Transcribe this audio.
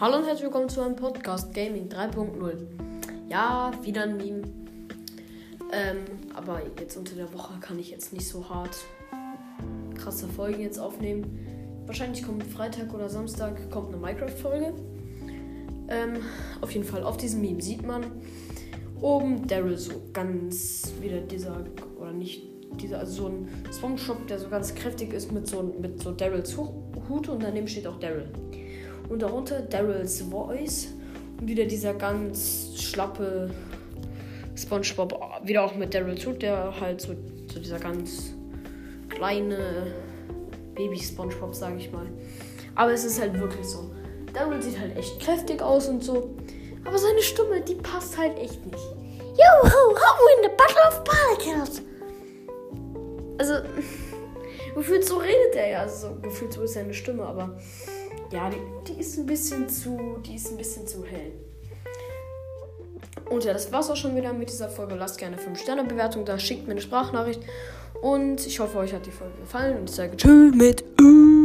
Hallo und herzlich willkommen zu einem Podcast Gaming 3.0. Ja, wieder ein Meme. Ähm, aber jetzt unter der Woche kann ich jetzt nicht so hart krasse Folgen jetzt aufnehmen. Wahrscheinlich kommt Freitag oder Samstag kommt eine Minecraft-Folge. Ähm, auf jeden Fall auf diesem Meme sieht man oben Daryl so ganz wieder dieser oder nicht dieser also so ein Spongeshop, der so ganz kräftig ist mit so mit so Daryls Hut und daneben steht auch Daryl. Und darunter Daryls Voice und wieder dieser ganz schlappe SpongeBob, wieder auch mit Daryl Hut, der halt so, so dieser ganz kleine Baby SpongeBob, sage ich mal. Aber es ist halt wirklich so. Daryl sieht halt echt kräftig aus und so. Aber seine Stimme, die passt halt echt nicht. Yo, ho, ho, in the Battle of Paracels. Also, gefühlt so redet er ja. Also, gefühlt so ist seine Stimme, aber ja, die, die ist ein bisschen zu, die ist ein bisschen zu hell. Und ja, das war's auch schon wieder mit dieser Folge. Lasst gerne 5-Sterne-Bewertung da, schickt mir eine Sprachnachricht. Und ich hoffe, euch hat die Folge gefallen. Und ich sage Tschüss mit Ö.